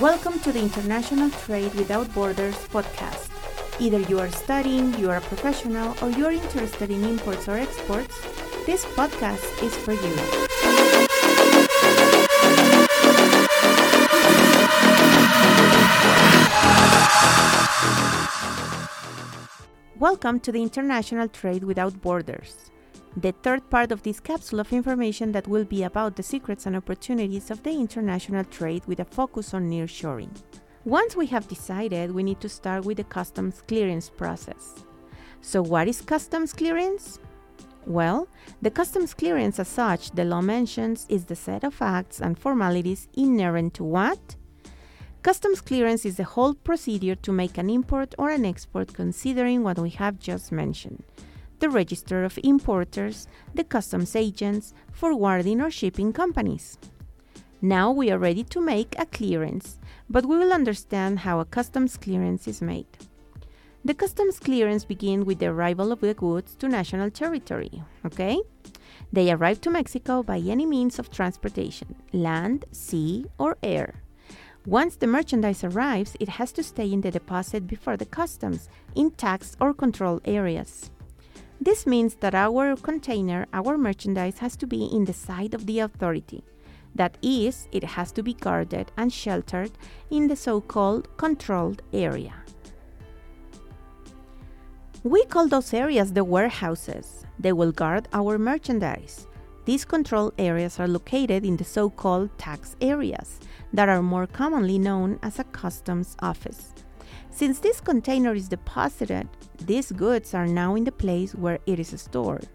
Welcome to the International Trade Without Borders podcast. Either you are studying, you are a professional, or you are interested in imports or exports, this podcast is for you. Welcome to the International Trade Without Borders the third part of this capsule of information that will be about the secrets and opportunities of the international trade with a focus on nearshoring. Once we have decided, we need to start with the customs clearance process. So, what is customs clearance? Well, the customs clearance, as such, the law mentions, is the set of acts and formalities inherent to what? Customs clearance is the whole procedure to make an import or an export considering what we have just mentioned the register of importers, the customs agents, forwarding or shipping companies. Now we are ready to make a clearance, but we will understand how a customs clearance is made. The customs clearance begins with the arrival of the goods to national territory, okay? They arrive to Mexico by any means of transportation, land, sea, or air. Once the merchandise arrives, it has to stay in the deposit before the customs, in tax or control areas. This means that our container, our merchandise, has to be in the sight of the authority. That is, it has to be guarded and sheltered in the so called controlled area. We call those areas the warehouses. They will guard our merchandise. These control areas are located in the so called tax areas that are more commonly known as a customs office. Since this container is deposited, these goods are now in the place where it is stored,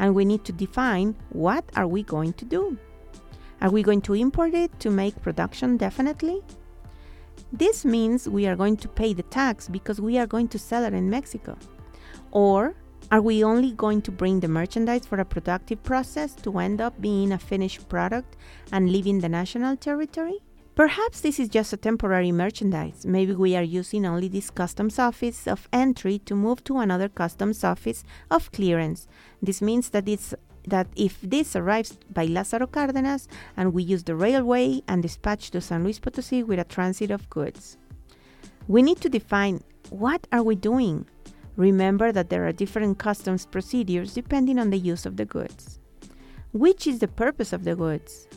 and we need to define what are we going to do. Are we going to import it to make production definitely? This means we are going to pay the tax because we are going to sell it in Mexico. Or are we only going to bring the merchandise for a productive process to end up being a finished product and leaving the national territory? Perhaps this is just a temporary merchandise. Maybe we are using only this customs office of entry to move to another customs office of clearance. This means that it's that if this arrives by Lázaro Cárdenas and we use the railway and dispatch to San Luis Potosí with a transit of goods. We need to define what are we doing? Remember that there are different customs procedures depending on the use of the goods. Which is the purpose of the goods?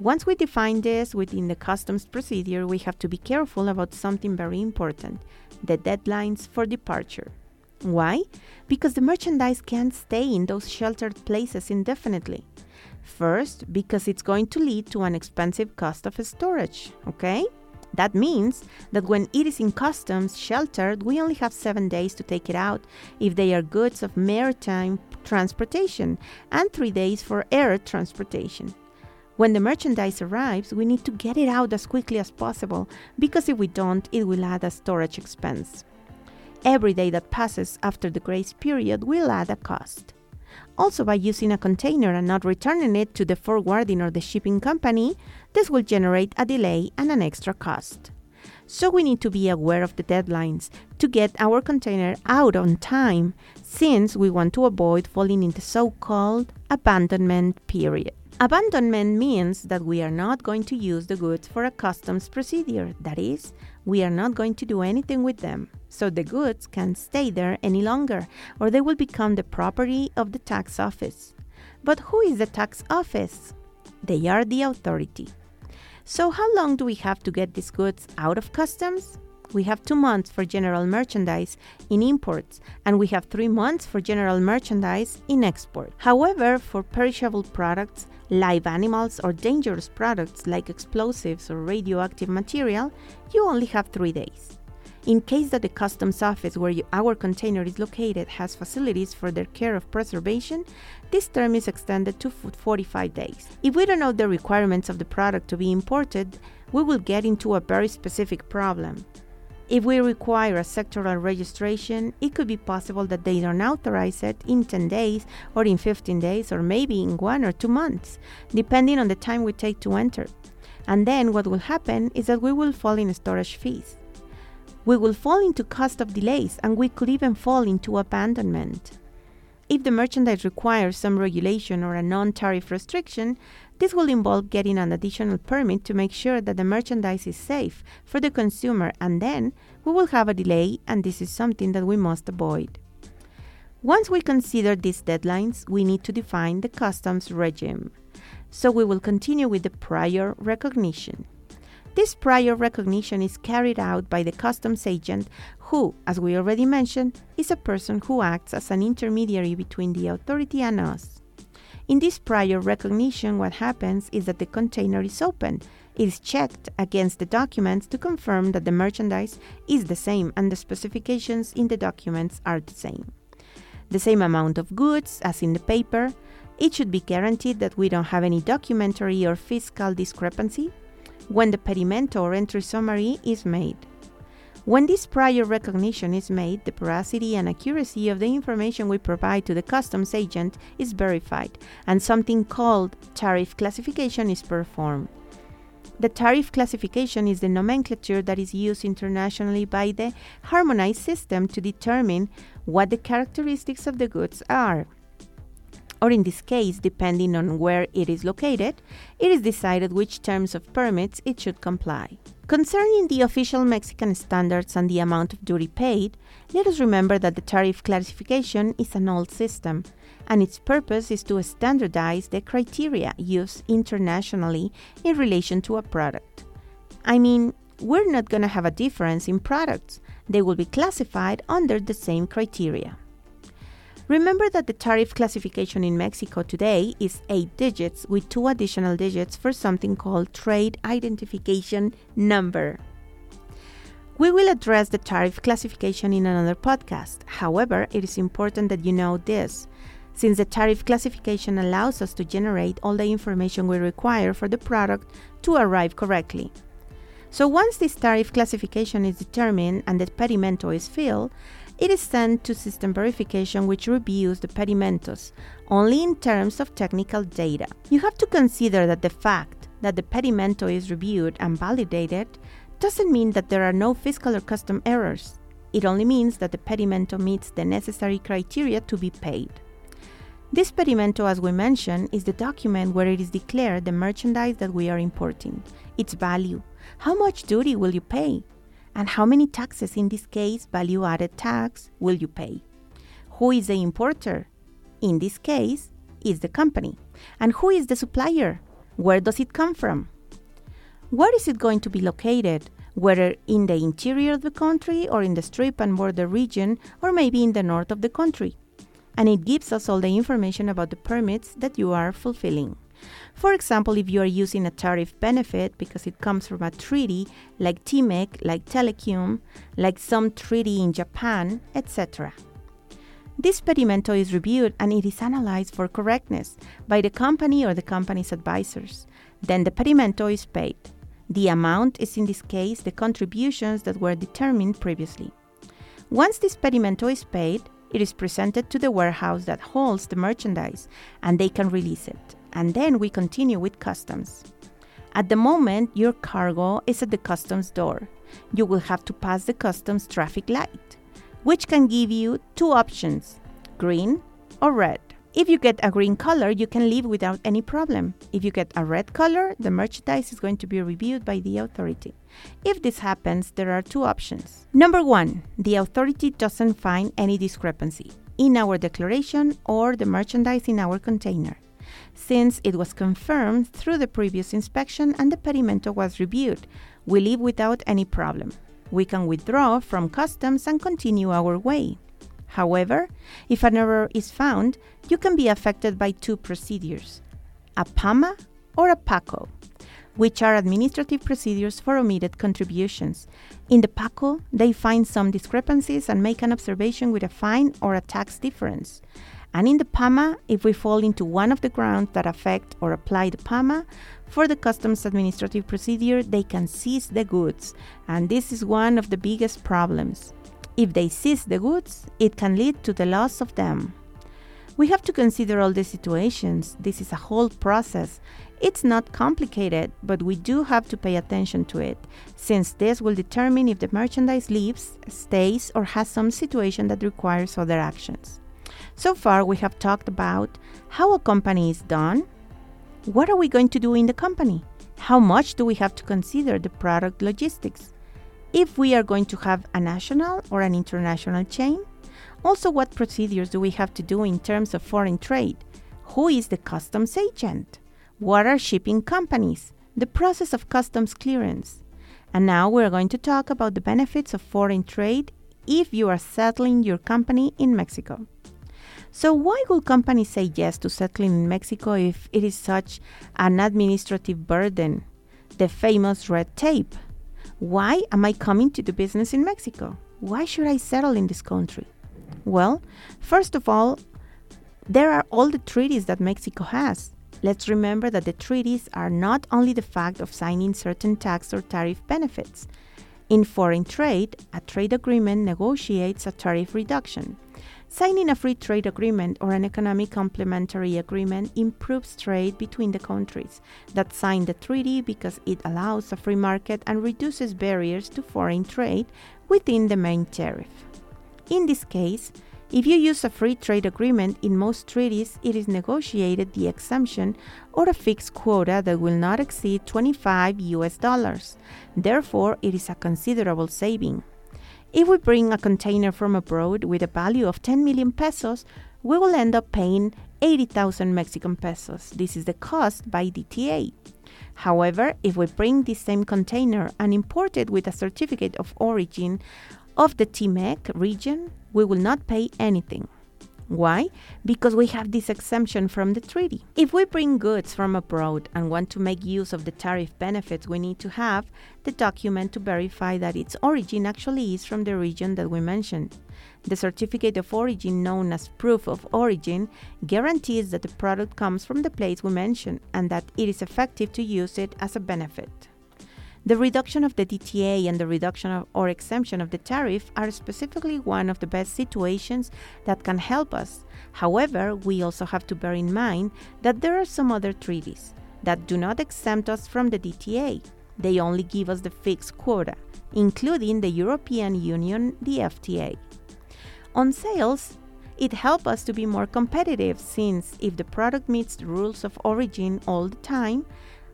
Once we define this within the customs procedure, we have to be careful about something very important the deadlines for departure. Why? Because the merchandise can't stay in those sheltered places indefinitely. First, because it's going to lead to an expensive cost of storage, okay? That means that when it is in customs sheltered, we only have seven days to take it out if they are goods of maritime transportation and three days for air transportation. When the merchandise arrives, we need to get it out as quickly as possible because if we don't, it will add a storage expense. Every day that passes after the grace period will add a cost. Also, by using a container and not returning it to the forwarding or the shipping company, this will generate a delay and an extra cost. So, we need to be aware of the deadlines to get our container out on time since we want to avoid falling in the so called abandonment period. Abandonment means that we are not going to use the goods for a customs procedure. That is, we are not going to do anything with them. So the goods can't stay there any longer, or they will become the property of the tax office. But who is the tax office? They are the authority. So, how long do we have to get these goods out of customs? we have two months for general merchandise in imports, and we have three months for general merchandise in export. However, for perishable products, live animals, or dangerous products like explosives or radioactive material, you only have three days. In case that the customs office where you, our container is located has facilities for their care of preservation, this term is extended to 45 days. If we don't know the requirements of the product to be imported, we will get into a very specific problem. If we require a sectoral registration, it could be possible that they don't authorize it in 10 days or in 15 days or maybe in one or two months, depending on the time we take to enter. And then what will happen is that we will fall in storage fees. We will fall into cost of delays and we could even fall into abandonment. If the merchandise requires some regulation or a non tariff restriction, this will involve getting an additional permit to make sure that the merchandise is safe for the consumer, and then we will have a delay, and this is something that we must avoid. Once we consider these deadlines, we need to define the customs regime. So we will continue with the prior recognition. This prior recognition is carried out by the customs agent, who, as we already mentioned, is a person who acts as an intermediary between the authority and us. In this prior recognition, what happens is that the container is opened. It is checked against the documents to confirm that the merchandise is the same and the specifications in the documents are the same. The same amount of goods as in the paper. It should be guaranteed that we don't have any documentary or fiscal discrepancy when the pedimento or entry summary is made. When this prior recognition is made, the veracity and accuracy of the information we provide to the customs agent is verified, and something called tariff classification is performed. The tariff classification is the nomenclature that is used internationally by the harmonized system to determine what the characteristics of the goods are. Or in this case, depending on where it is located, it is decided which terms of permits it should comply. Concerning the official Mexican standards and the amount of duty paid, let us remember that the tariff classification is an old system, and its purpose is to standardize the criteria used internationally in relation to a product. I mean, we're not going to have a difference in products, they will be classified under the same criteria. Remember that the tariff classification in Mexico today is 8 digits with two additional digits for something called trade identification number. We will address the tariff classification in another podcast. However, it is important that you know this, since the tariff classification allows us to generate all the information we require for the product to arrive correctly. So once this tariff classification is determined and the pedimento is filled, it is sent to system verification which reviews the pedimentos only in terms of technical data. You have to consider that the fact that the pedimento is reviewed and validated doesn't mean that there are no fiscal or custom errors. It only means that the pedimento meets the necessary criteria to be paid. This pedimento, as we mentioned, is the document where it is declared the merchandise that we are importing, its value, how much duty will you pay, and how many taxes, in this case, value added tax, will you pay? Who is the importer? In this case, is the company. And who is the supplier? Where does it come from? Where is it going to be located? Whether in the interior of the country or in the strip and border region, or maybe in the north of the country. And it gives us all the information about the permits that you are fulfilling. For example, if you are using a tariff benefit because it comes from a treaty like TMEC, like Telecom, like some treaty in Japan, etc. This pedimento is reviewed and it is analyzed for correctness by the company or the company's advisors. Then the pedimento is paid. The amount is in this case the contributions that were determined previously. Once this pedimento is paid, it is presented to the warehouse that holds the merchandise and they can release it and then we continue with customs. At the moment, your cargo is at the customs door. You will have to pass the customs traffic light, which can give you two options green or red. If you get a green color, you can leave without any problem. If you get a red color, the merchandise is going to be reviewed by the authority. If this happens, there are two options. Number one, the authority doesn't find any discrepancy in our declaration or the merchandise in our container since it was confirmed through the previous inspection and the pedimento was reviewed. We leave without any problem. We can withdraw from customs and continue our way. However, if an error is found, you can be affected by two procedures a PAMA or a PACO, which are administrative procedures for omitted contributions. In the PACO, they find some discrepancies and make an observation with a fine or a tax difference. And in the PAMA, if we fall into one of the grounds that affect or apply the PAMA, for the customs administrative procedure, they can seize the goods. And this is one of the biggest problems. If they seize the goods, it can lead to the loss of them. We have to consider all the situations. This is a whole process. It's not complicated, but we do have to pay attention to it, since this will determine if the merchandise leaves, stays, or has some situation that requires other actions. So far, we have talked about how a company is done, what are we going to do in the company, how much do we have to consider the product logistics, if we are going to have a national or an international chain, also what procedures do we have to do in terms of foreign trade, who is the customs agent, what are shipping companies, the process of customs clearance. And now we're going to talk about the benefits of foreign trade if you are settling your company in Mexico. So, why would companies say yes to settling in Mexico if it is such an administrative burden? The famous red tape. Why am I coming to do business in Mexico? Why should I settle in this country? Well, first of all, there are all the treaties that Mexico has. Let's remember that the treaties are not only the fact of signing certain tax or tariff benefits. In foreign trade, a trade agreement negotiates a tariff reduction. Signing a free trade agreement or an economic complementary agreement improves trade between the countries that sign the treaty because it allows a free market and reduces barriers to foreign trade within the main tariff. In this case, if you use a free trade agreement, in most treaties it is negotiated the exemption or a fixed quota that will not exceed 25 US dollars. Therefore, it is a considerable saving. If we bring a container from abroad with a value of 10 million pesos, we will end up paying 80,000 Mexican pesos. This is the cost by DTA. However, if we bring this same container and import it with a certificate of origin of the TMEC region, we will not pay anything. Why? Because we have this exemption from the treaty. If we bring goods from abroad and want to make use of the tariff benefits, we need to have the document to verify that its origin actually is from the region that we mentioned. The certificate of origin, known as proof of origin, guarantees that the product comes from the place we mentioned and that it is effective to use it as a benefit. The reduction of the DTA and the reduction of, or exemption of the tariff are specifically one of the best situations that can help us. However, we also have to bear in mind that there are some other treaties that do not exempt us from the DTA. They only give us the fixed quota, including the European Union, the FTA. On sales, it helps us to be more competitive since if the product meets the rules of origin all the time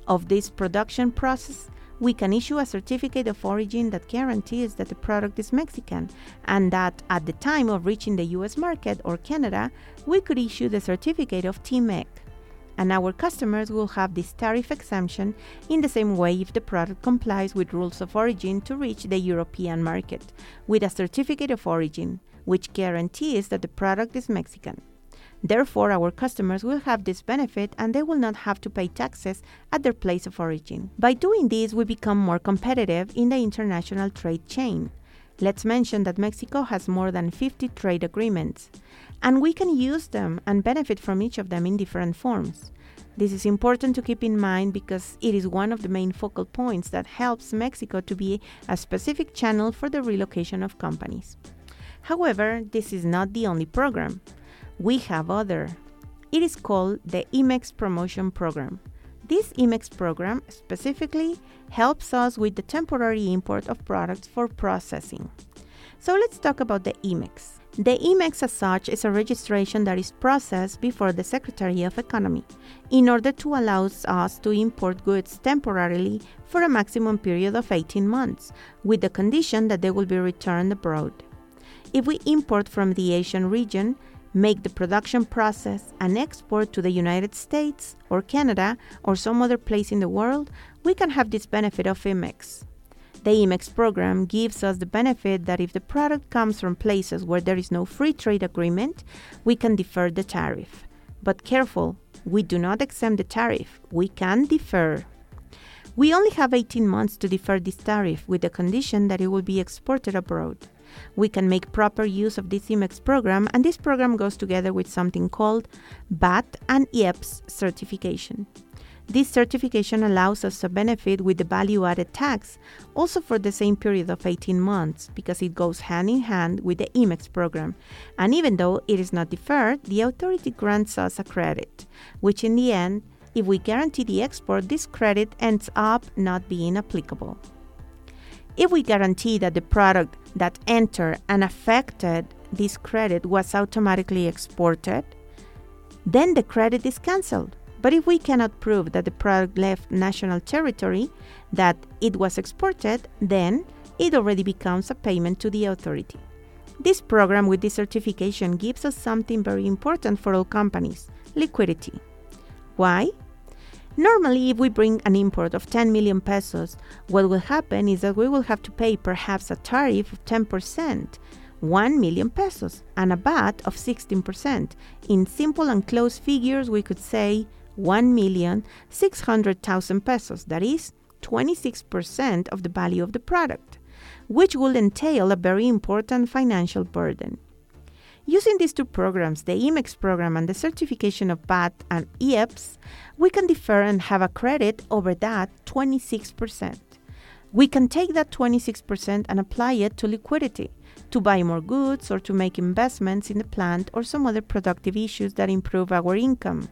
of this production process, we can issue a certificate of origin that guarantees that the product is Mexican and that at the time of reaching the US market or Canada, we could issue the certificate of TMEC. And our customers will have this tariff exemption in the same way if the product complies with rules of origin to reach the European market with a certificate of origin, which guarantees that the product is Mexican. Therefore, our customers will have this benefit and they will not have to pay taxes at their place of origin. By doing this, we become more competitive in the international trade chain. Let's mention that Mexico has more than 50 trade agreements, and we can use them and benefit from each of them in different forms. This is important to keep in mind because it is one of the main focal points that helps Mexico to be a specific channel for the relocation of companies. However, this is not the only program we have other. It is called the IMMEX Promotion Program. This IMMEX program specifically helps us with the temporary import of products for processing. So let's talk about the IMMEX. The IMMEX as such is a registration that is processed before the Secretary of Economy in order to allow us to import goods temporarily for a maximum period of 18 months with the condition that they will be returned abroad. If we import from the Asian region, make the production process and export to the United States or Canada or some other place in the world, we can have this benefit of IMMEX. The IMMEX program gives us the benefit that if the product comes from places where there is no free trade agreement, we can defer the tariff. But careful, we do not exempt the tariff, we can defer. We only have 18 months to defer this tariff with the condition that it will be exported abroad we can make proper use of this IMMEX program, and this program goes together with something called VAT and IEPS certification. This certification allows us to benefit with the value added tax also for the same period of 18 months because it goes hand in hand with the IMMEX program. And even though it is not deferred, the authority grants us a credit, which in the end, if we guarantee the export, this credit ends up not being applicable. If we guarantee that the product that entered and affected this credit was automatically exported, then the credit is cancelled. But if we cannot prove that the product left national territory, that it was exported, then it already becomes a payment to the authority. This program with this certification gives us something very important for all companies liquidity. Why? Normally, if we bring an import of 10 million pesos, what will happen is that we will have to pay perhaps a tariff of 10%, 1 million pesos, and a VAT of 16%. In simple and close figures, we could say 1,600,000 pesos, that is 26% of the value of the product, which will entail a very important financial burden. Using these two programs, the IMMEX program and the certification of VAT and IEPS, we can defer and have a credit over that 26%. We can take that 26% and apply it to liquidity, to buy more goods or to make investments in the plant or some other productive issues that improve our income.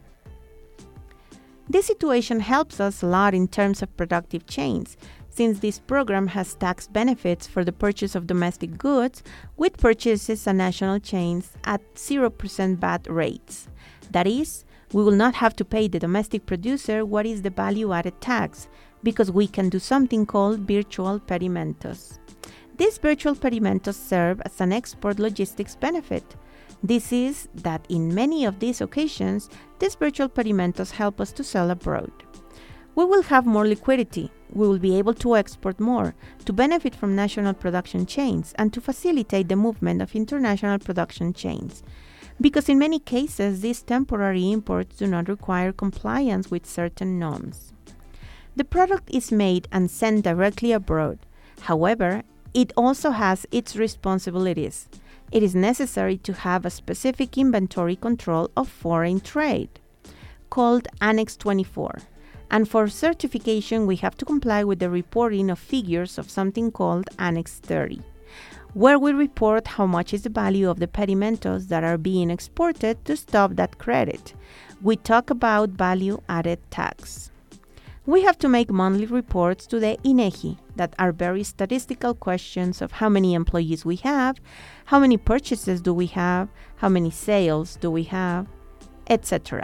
This situation helps us a lot in terms of productive chains, since this program has tax benefits for the purchase of domestic goods with purchases and national chains at 0% VAT rates. That is, we will not have to pay the domestic producer what is the value added tax because we can do something called virtual pedimentos. These virtual pedimentos serve as an export logistics benefit this is that in many of these occasions, these virtual pedimentos help us to sell abroad. We will have more liquidity, we will be able to export more, to benefit from national production chains, and to facilitate the movement of international production chains. Because in many cases, these temporary imports do not require compliance with certain norms. The product is made and sent directly abroad. However, it also has its responsibilities it is necessary to have a specific inventory control of foreign trade, called Annex 24. And for certification, we have to comply with the reporting of figures of something called Annex 30, where we report how much is the value of the pedimentos that are being exported to stop that credit. We talk about value added tax. We have to make monthly reports to the INEGI that are very statistical questions of how many employees we have, how many purchases do we have, how many sales do we have, etc.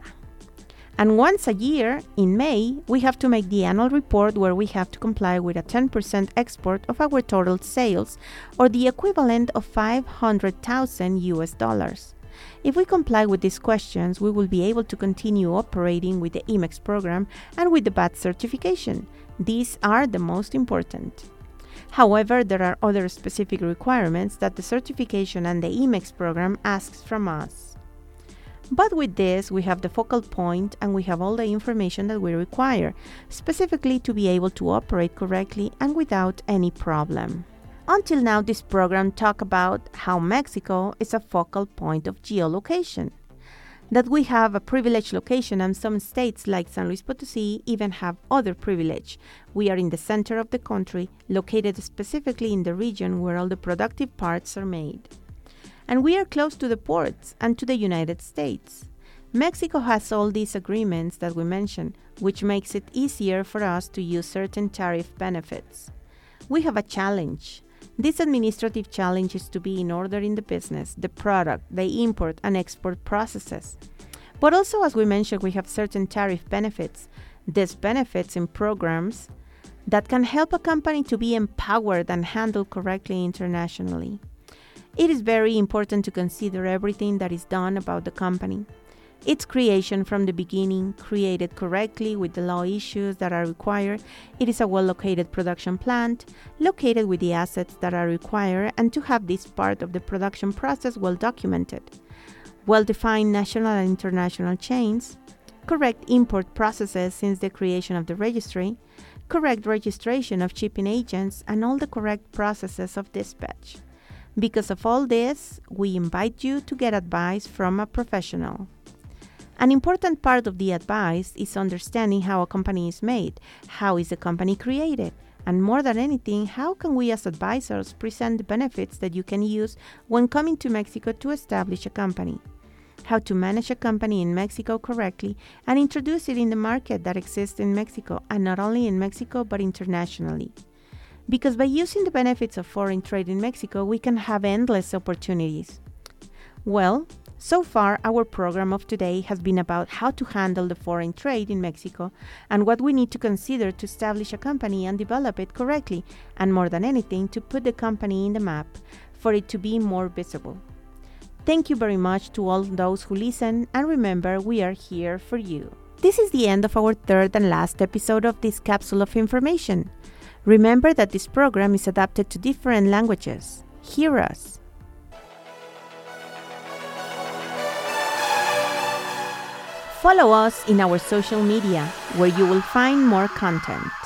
And once a year, in May, we have to make the annual report where we have to comply with a 10% export of our total sales, or the equivalent of 500,000 US dollars. If we comply with these questions, we will be able to continue operating with the IMMEX program and with the VAT certification. These are the most important. However, there are other specific requirements that the certification and the IMMEX program asks from us. But with this, we have the focal point and we have all the information that we require, specifically to be able to operate correctly and without any problem. Until now, this program talked about how Mexico is a focal point of geolocation. That we have a privileged location, and some states like San Luis Potosí even have other privilege. We are in the center of the country, located specifically in the region where all the productive parts are made. And we are close to the ports and to the United States. Mexico has all these agreements that we mentioned, which makes it easier for us to use certain tariff benefits. We have a challenge this administrative challenge is to be in order in the business, the product, the import and export processes. But also, as we mentioned, we have certain tariff benefits. These benefits in programs that can help a company to be empowered and handled correctly internationally. It is very important to consider everything that is done about the company. Its creation from the beginning, created correctly with the law issues that are required. It is a well located production plant, located with the assets that are required, and to have this part of the production process well documented. Well defined national and international chains, correct import processes since the creation of the registry, correct registration of shipping agents, and all the correct processes of dispatch. Because of all this, we invite you to get advice from a professional. An important part of the advice is understanding how a company is made, how is the company created, and more than anything, how can we as advisors present the benefits that you can use when coming to Mexico to establish a company? How to manage a company in Mexico correctly and introduce it in the market that exists in Mexico, and not only in Mexico but internationally. Because by using the benefits of foreign trade in Mexico, we can have endless opportunities. Well, so far, our program of today has been about how to handle the foreign trade in Mexico and what we need to consider to establish a company and develop it correctly, and more than anything, to put the company in the map for it to be more visible. Thank you very much to all those who listen, and remember, we are here for you. This is the end of our third and last episode of this capsule of information. Remember that this program is adapted to different languages. Hear us. Follow us in our social media where you will find more content.